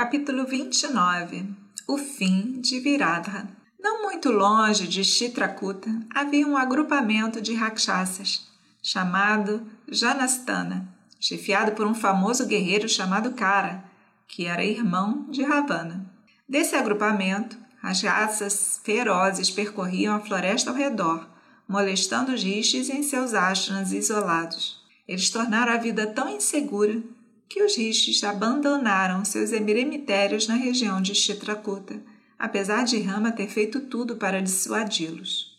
Capítulo 29 O fim de Viradha Não muito longe de Chitrakuta havia um agrupamento de rakshasas, chamado Janastana, chefiado por um famoso guerreiro chamado Kara, que era irmão de Ravana. Desse agrupamento, as raças ferozes percorriam a floresta ao redor, molestando os rishis em seus ashrams isolados. Eles tornaram a vida tão insegura que os rishis abandonaram seus eremitérios na região de Chitrakuta, apesar de Rama ter feito tudo para dissuadi-los.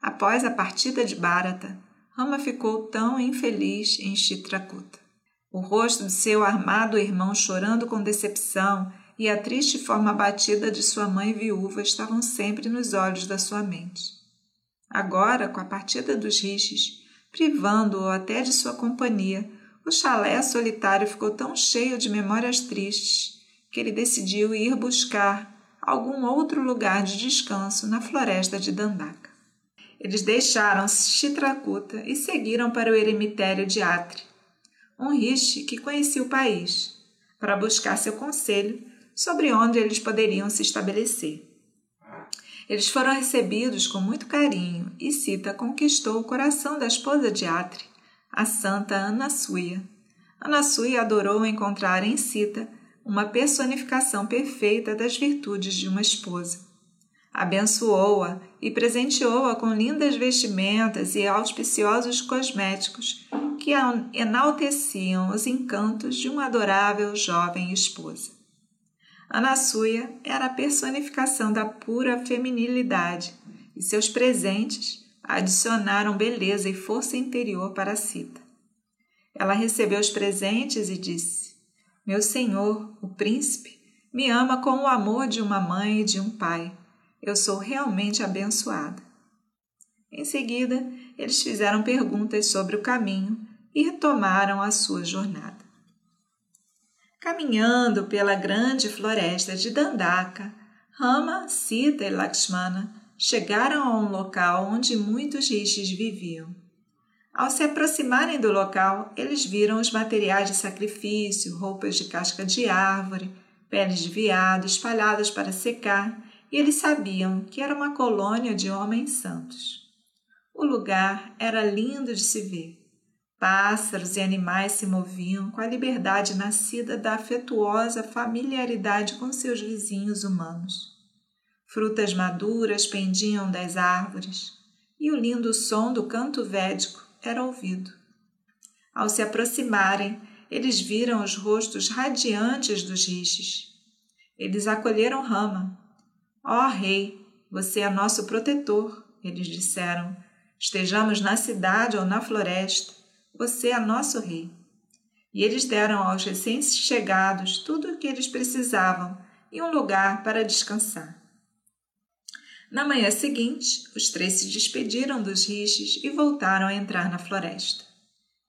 Após a partida de Bharata, Rama ficou tão infeliz em Chitrakuta. O rosto de seu armado irmão chorando com decepção e a triste forma abatida de sua mãe viúva estavam sempre nos olhos da sua mente. Agora, com a partida dos rishis, privando-o até de sua companhia, o chalé solitário ficou tão cheio de memórias tristes que ele decidiu ir buscar algum outro lugar de descanso na floresta de Dandaka. Eles deixaram Chitrakuta e seguiram para o eremitério de Atri, um rishi que conhecia o país, para buscar seu conselho sobre onde eles poderiam se estabelecer. Eles foram recebidos com muito carinho e Sita conquistou o coração da esposa de Atri, a santa Anasuya. Anasuya adorou encontrar em Sita uma personificação perfeita das virtudes de uma esposa. Abençoou-a e presenteou-a com lindas vestimentas e auspiciosos cosméticos que enalteciam os encantos de uma adorável jovem esposa. Anasuya era a personificação da pura feminilidade e seus presentes adicionaram beleza e força interior para Sita. Ela recebeu os presentes e disse: Meu senhor, o príncipe, me ama com o amor de uma mãe e de um pai. Eu sou realmente abençoada. Em seguida, eles fizeram perguntas sobre o caminho e retomaram a sua jornada. Caminhando pela grande floresta de Dandaka, Rama, Sita e Lakshmana chegaram a um local onde muitos rishis viviam. Ao se aproximarem do local, eles viram os materiais de sacrifício, roupas de casca de árvore, peles de veado espalhadas para secar, e eles sabiam que era uma colônia de homens santos. O lugar era lindo de se ver. Pássaros e animais se moviam com a liberdade nascida da afetuosa familiaridade com seus vizinhos humanos. Frutas maduras pendiam das árvores e o lindo som do canto védico era ouvido. Ao se aproximarem, eles viram os rostos radiantes dos rishis. Eles acolheram Rama. Ó oh, rei, você é nosso protetor, eles disseram. Estejamos na cidade ou na floresta, você é nosso rei. E eles deram aos recém-chegados tudo o que eles precisavam e um lugar para descansar. Na manhã seguinte, os três se despediram dos rishis e voltaram a entrar na floresta,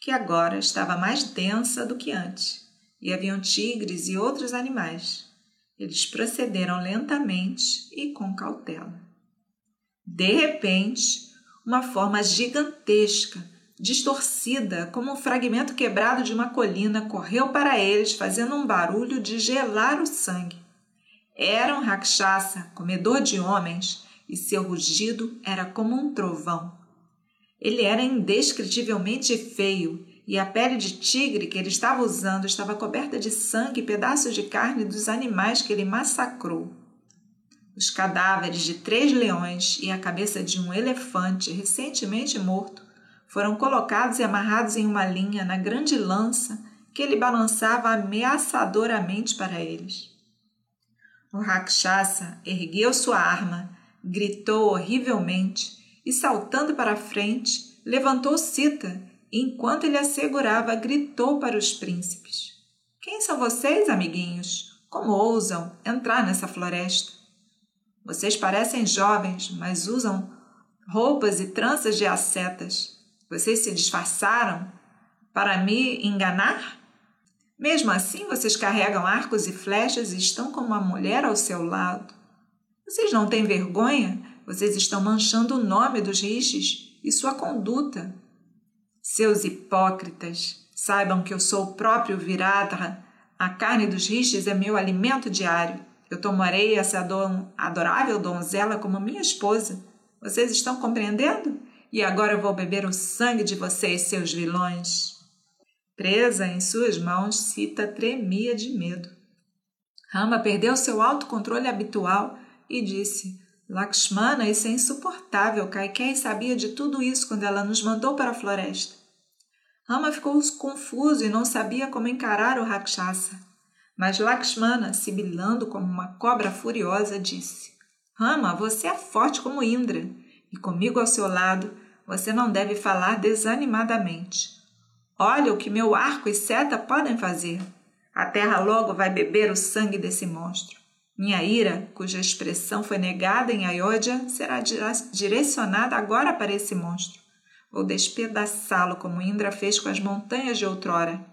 que agora estava mais densa do que antes, e haviam tigres e outros animais. Eles procederam lentamente e com cautela. De repente, uma forma gigantesca, distorcida como um fragmento quebrado de uma colina, correu para eles, fazendo um barulho de gelar o sangue. Era um rakshasa, comedor de homens, e seu rugido era como um trovão. Ele era indescritivelmente feio e a pele de tigre que ele estava usando estava coberta de sangue e pedaços de carne dos animais que ele massacrou. Os cadáveres de três leões e a cabeça de um elefante recentemente morto foram colocados e amarrados em uma linha na grande lança que ele balançava ameaçadoramente para eles. O Rakshasa ergueu sua arma gritou horrivelmente e, saltando para a frente, levantou Sita e, enquanto ele a segurava, gritou para os príncipes: Quem são vocês, amiguinhos? Como ousam entrar nessa floresta? Vocês parecem jovens, mas usam roupas e tranças de ascetas. Vocês se disfarçaram para me enganar? Mesmo assim, vocês carregam arcos e flechas e estão como uma mulher ao seu lado. Vocês não têm vergonha? Vocês estão manchando o nome dos rishis e sua conduta. Seus hipócritas, saibam que eu sou o próprio Viradha, A carne dos rixes é meu alimento diário. Eu tomarei essa adorável donzela como minha esposa. Vocês estão compreendendo? E agora vou beber o sangue de vocês, seus vilões. Presa em suas mãos, Sita tremia de medo. Rama perdeu seu autocontrole habitual e disse: Lakshmana, isso é insuportável. Kaikei sabia de tudo isso quando ela nos mandou para a floresta. Rama ficou confuso e não sabia como encarar o Rakshasa. Mas Lakshmana, sibilando como uma cobra furiosa, disse: Rama, você é forte como Indra, e comigo ao seu lado, você não deve falar desanimadamente. Olha o que meu arco e seta podem fazer. A terra logo vai beber o sangue desse monstro. Minha ira, cuja expressão foi negada em Ayodhya, será direcionada agora para esse monstro. Vou despedaçá-lo como Indra fez com as montanhas de outrora.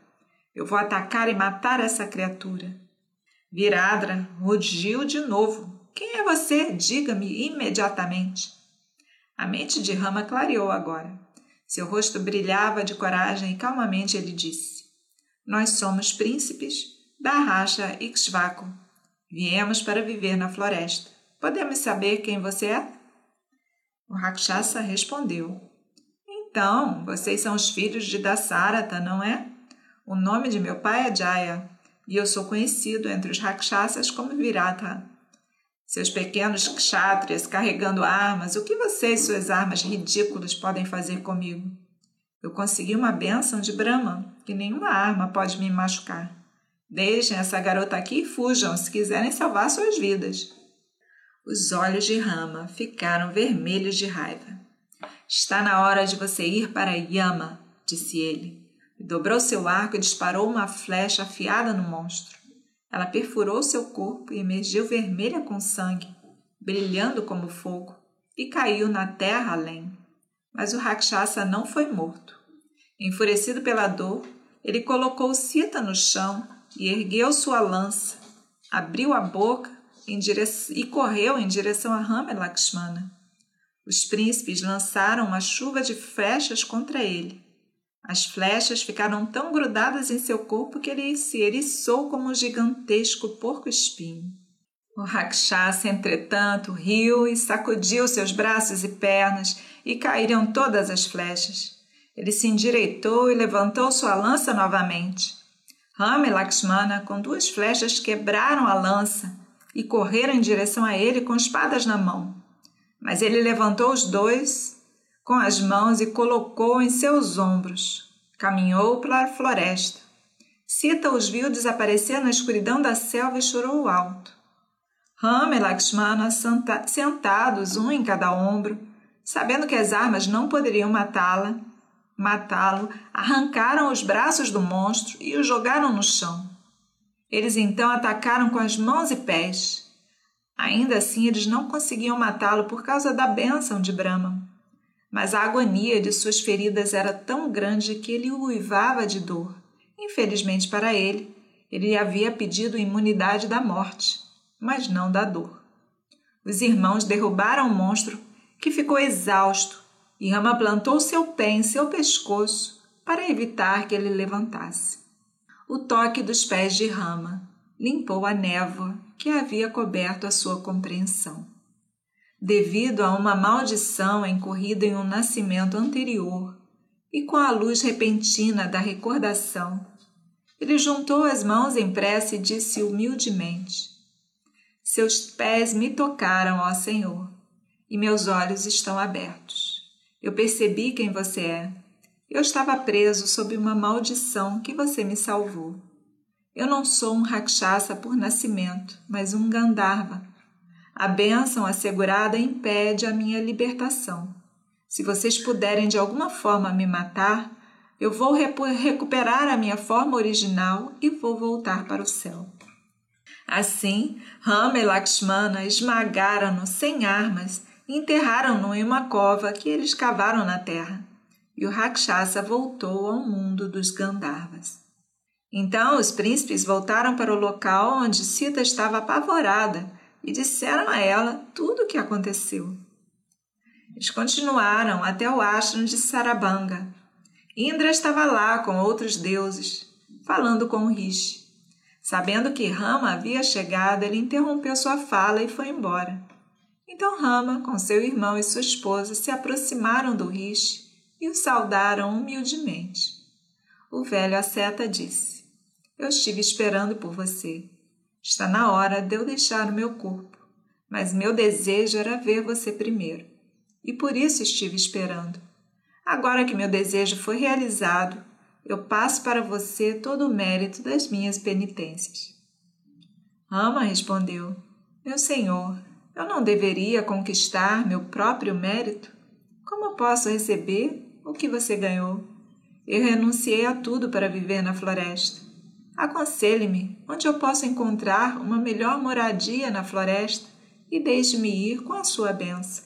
Eu vou atacar e matar essa criatura. Viradra rugiu de novo. Quem é você? Diga-me imediatamente. A mente de Rama clareou agora. Seu rosto brilhava de coragem e calmamente ele disse: Nós somos príncipes da racha Ixvaco. Viemos para viver na floresta. Podemos saber quem você é? O Rakshasa respondeu: então, vocês são os filhos de Dasarata, não é? O nome de meu pai é Jaya, e eu sou conhecido entre os Rakshasas como Virata. Seus pequenos kshatriyas carregando armas, o que vocês, suas armas ridículas, podem fazer comigo? Eu consegui uma bênção de Brahma, que nenhuma arma pode me machucar. Deixem essa garota aqui e fujam se quiserem salvar suas vidas. Os olhos de Rama ficaram vermelhos de raiva. Está na hora de você ir para Yama, disse ele. dobrou seu arco e disparou uma flecha afiada no monstro. Ela perfurou seu corpo e emergiu vermelha com sangue, brilhando como fogo, e caiu na terra além. Mas o Rakshasa não foi morto. Enfurecido pela dor, ele colocou Sita no chão e ergueu sua lança, abriu a boca e correu em direção a Rama e Lakshmana. Os príncipes lançaram uma chuva de flechas contra ele. As flechas ficaram tão grudadas em seu corpo que ele se eriçou como um gigantesco porco-espinho. O Rakshasa, entretanto, riu e sacudiu seus braços e pernas e caíram todas as flechas. Ele se endireitou e levantou sua lança novamente. Rama e Lakshmana, com duas flechas, quebraram a lança e correram em direção a ele com espadas na mão. Mas ele levantou os dois com as mãos e colocou em seus ombros. Caminhou para a floresta. Sita os viu desaparecer na escuridão da selva e chorou alto. Rama e Lakshmana, sentados um em cada ombro, sabendo que as armas não poderiam matá-la, matá-lo, arrancaram os braços do monstro e o jogaram no chão. Eles então atacaram com as mãos e pés. Ainda assim, eles não conseguiam matá-lo por causa da bênção de Brahma. Mas a agonia de suas feridas era tão grande que ele uivava de dor. Infelizmente para ele, ele havia pedido imunidade da morte, mas não da dor. Os irmãos derrubaram o monstro, que ficou exausto, e Rama plantou seu pé em seu pescoço para evitar que ele levantasse. O toque dos pés de Rama limpou a névoa que havia coberto a sua compreensão. Devido a uma maldição incorrida em um nascimento anterior e com a luz repentina da recordação, ele juntou as mãos em prece e disse humildemente: Seus pés me tocaram, ó Senhor, e meus olhos estão abertos. Eu percebi quem você é. Eu estava preso sob uma maldição que você me salvou. Eu não sou um Rakshasa por nascimento, mas um Gandharva. A bênção assegurada impede a minha libertação. Se vocês puderem de alguma forma me matar, eu vou recuperar a minha forma original e vou voltar para o céu. Assim, Rama e Lakshmana esmagaram-no sem armas enterraram-no em uma cova que eles cavaram na terra. E o Rakshasa voltou ao mundo dos Gandharvas. Então os príncipes voltaram para o local onde Sita estava apavorada e disseram a ela tudo o que aconteceu. Eles continuaram até o ashram de Sarabanga. Indra estava lá com outros deuses, falando com Rishi. Sabendo que Rama havia chegado, ele interrompeu sua fala e foi embora. Então Rama, com seu irmão e sua esposa, se aproximaram do riche e o saudaram humildemente. O velho asceta disse: Eu estive esperando por você. Está na hora de eu deixar o meu corpo, mas meu desejo era ver você primeiro, e por isso estive esperando. Agora que meu desejo foi realizado, eu passo para você todo o mérito das minhas penitências. Rama respondeu: Meu senhor, eu não deveria conquistar meu próprio mérito? Como posso receber o que você ganhou? Eu renunciei a tudo para viver na floresta. Aconselhe-me onde eu posso encontrar uma melhor moradia na floresta e deixe-me ir com a sua benção.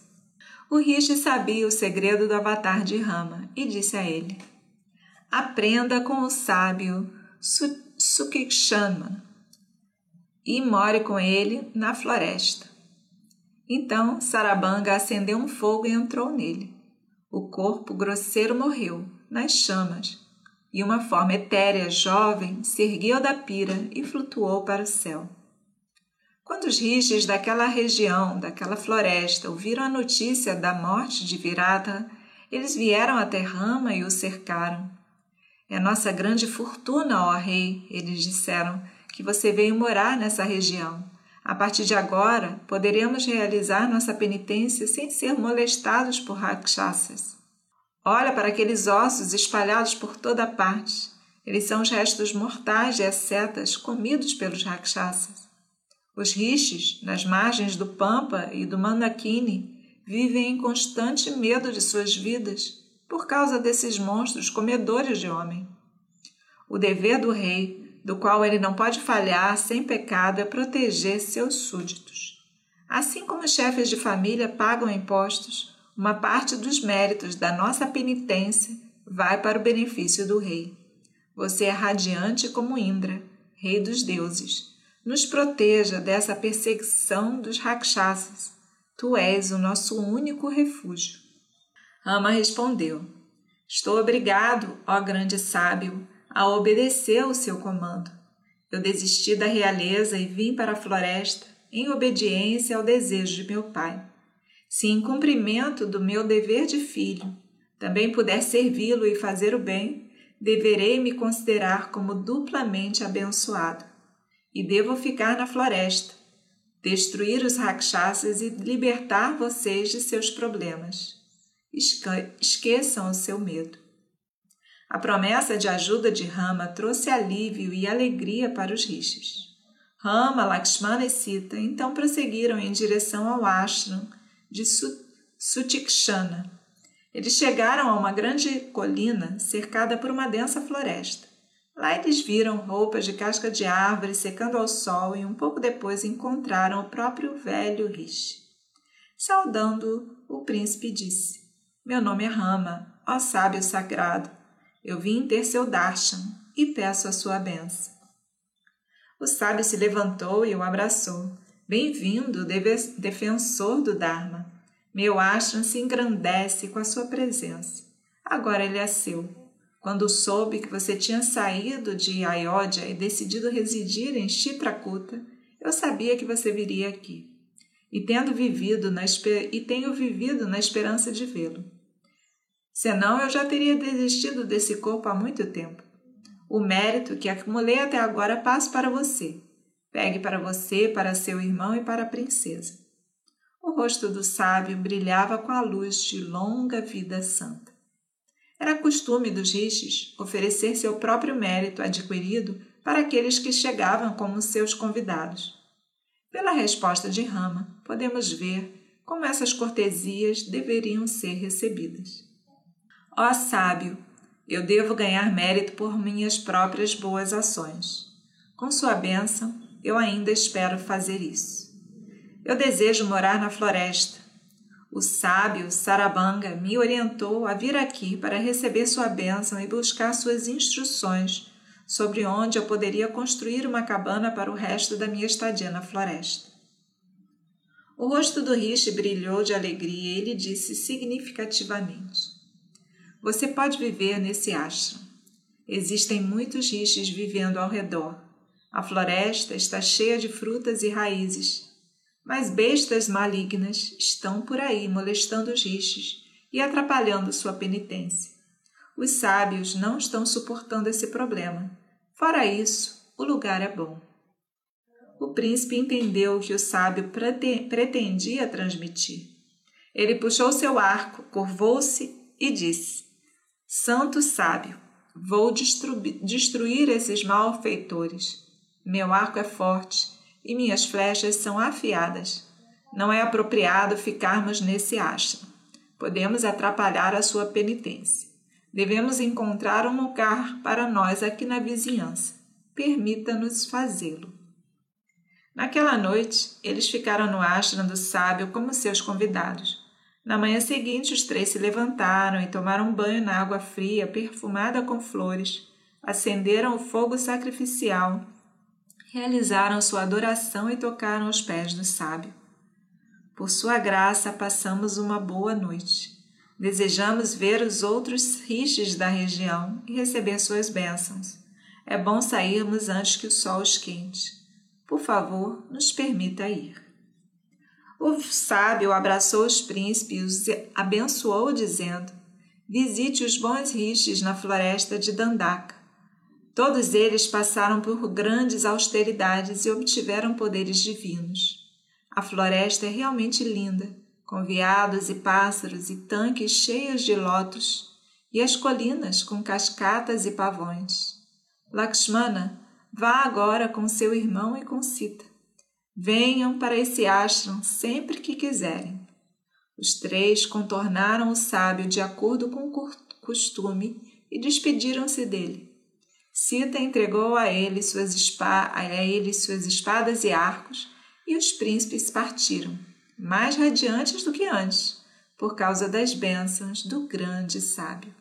O Rishi sabia o segredo do avatar de Rama e disse a ele: Aprenda com o sábio Sukikshama e more com ele na floresta. Então Sarabanga acendeu um fogo e entrou nele. O corpo grosseiro morreu, nas chamas, e uma forma etérea, jovem, se ergueu da pira e flutuou para o céu. Quando os rishis daquela região, daquela floresta, ouviram a notícia da morte de Virata, eles vieram até Rama e o cercaram. É nossa grande fortuna, ó rei, eles disseram, que você veio morar nessa região. A partir de agora, poderemos realizar nossa penitência sem ser molestados por rakshasas. Olha para aqueles ossos espalhados por toda parte. Eles são os restos mortais de ascetas comidos pelos rakshasas. Os rishis, nas margens do Pampa e do Mandakini, vivem em constante medo de suas vidas por causa desses monstros comedores de homem. O dever do rei do qual ele não pode falhar sem pecado é proteger seus súditos. Assim como os chefes de família pagam impostos, uma parte dos méritos da nossa penitência vai para o benefício do rei. Você é radiante como Indra, rei dos deuses. Nos proteja dessa perseguição dos rakshasas. Tu és o nosso único refúgio. Ama respondeu: Estou obrigado, ó grande sábio, a obedecer ao seu comando. Eu desisti da realeza e vim para a floresta em obediência ao desejo de meu pai. Se em cumprimento do meu dever de filho também puder servi-lo e fazer o bem, deverei me considerar como duplamente abençoado. E devo ficar na floresta, destruir os rakshasas e libertar vocês de seus problemas. Esqueçam o seu medo. A promessa de ajuda de Rama trouxe alívio e alegria para os rishis. Rama, Lakshmana e Sita então prosseguiram em direção ao ashram de Sutikshana. Eles chegaram a uma grande colina cercada por uma densa floresta. Lá eles viram roupas de casca de árvore secando ao sol e um pouco depois encontraram o próprio velho Rishi. Saudando, o príncipe disse: Meu nome é Rama, ó sábio sagrado. Eu vim ter seu darshan e peço a sua benção. O sábio se levantou e o abraçou. Bem-vindo, defensor do Dharma. Meu ashram se engrandece com a sua presença. Agora ele é seu. Quando soube que você tinha saído de Ayodhya e decidido residir em Chitrakuta, eu sabia que você viria aqui. E tendo vivido na e tenho vivido na esperança de vê-lo. Senão eu já teria desistido desse corpo há muito tempo. O mérito que acumulei até agora passo para você. Pegue para você, para seu irmão e para a princesa. O rosto do sábio brilhava com a luz de longa vida santa. Era costume dos rishis oferecer seu próprio mérito adquirido para aqueles que chegavam como seus convidados. Pela resposta de Rama, podemos ver como essas cortesias deveriam ser recebidas. Ó sábio, eu devo ganhar mérito por minhas próprias boas ações. Com sua bênção, eu ainda espero fazer isso. Eu desejo morar na floresta. O sábio Sarabanga me orientou a vir aqui para receber sua bênção e buscar suas instruções sobre onde eu poderia construir uma cabana para o resto da minha estadia na floresta. O rosto do Rishi brilhou de alegria e ele disse significativamente: você pode viver nesse ashram. Existem muitos rishis vivendo ao redor. A floresta está cheia de frutas e raízes, mas bestas malignas estão por aí molestando os rixes e atrapalhando sua penitência. Os sábios não estão suportando esse problema. Fora isso, o lugar é bom. O príncipe entendeu o que o sábio pretendia transmitir. Ele puxou seu arco, curvou-se e disse: Santo sábio, vou destruir esses malfeitores. Meu arco é forte e minhas flechas são afiadas. Não é apropriado ficarmos nesse ashram. Podemos atrapalhar a sua penitência. Devemos encontrar um lugar para nós aqui na vizinhança. Permita-nos fazê-lo. Naquela noite, eles ficaram no ashram do sábio como seus convidados. Na manhã seguinte, os três se levantaram e tomaram banho na água fria, perfumada com flores, acenderam o fogo sacrificial, realizaram sua adoração e tocaram os pés do sábio. Por sua graça, passamos uma boa noite. Desejamos ver os outros rixes da região e receber suas bênçãos. É bom sairmos antes que o sol esquente. Por favor, nos permita ir. O sábio abraçou os príncipes e os abençoou, dizendo: Visite os bons rixes na floresta de Dandaka. Todos eles passaram por grandes austeridades e obtiveram poderes divinos. A floresta é realmente linda com veados e pássaros e tanques cheios de lótus, e as colinas com cascatas e pavões. Lakshmana, vá agora com seu irmão e com Sita. Venham para esse ashram sempre que quiserem. Os três contornaram o sábio de acordo com o costume e despediram-se dele. Sita entregou a ele, suas a ele suas espadas e arcos, e os príncipes partiram mais radiantes do que antes, por causa das bênçãos do grande sábio.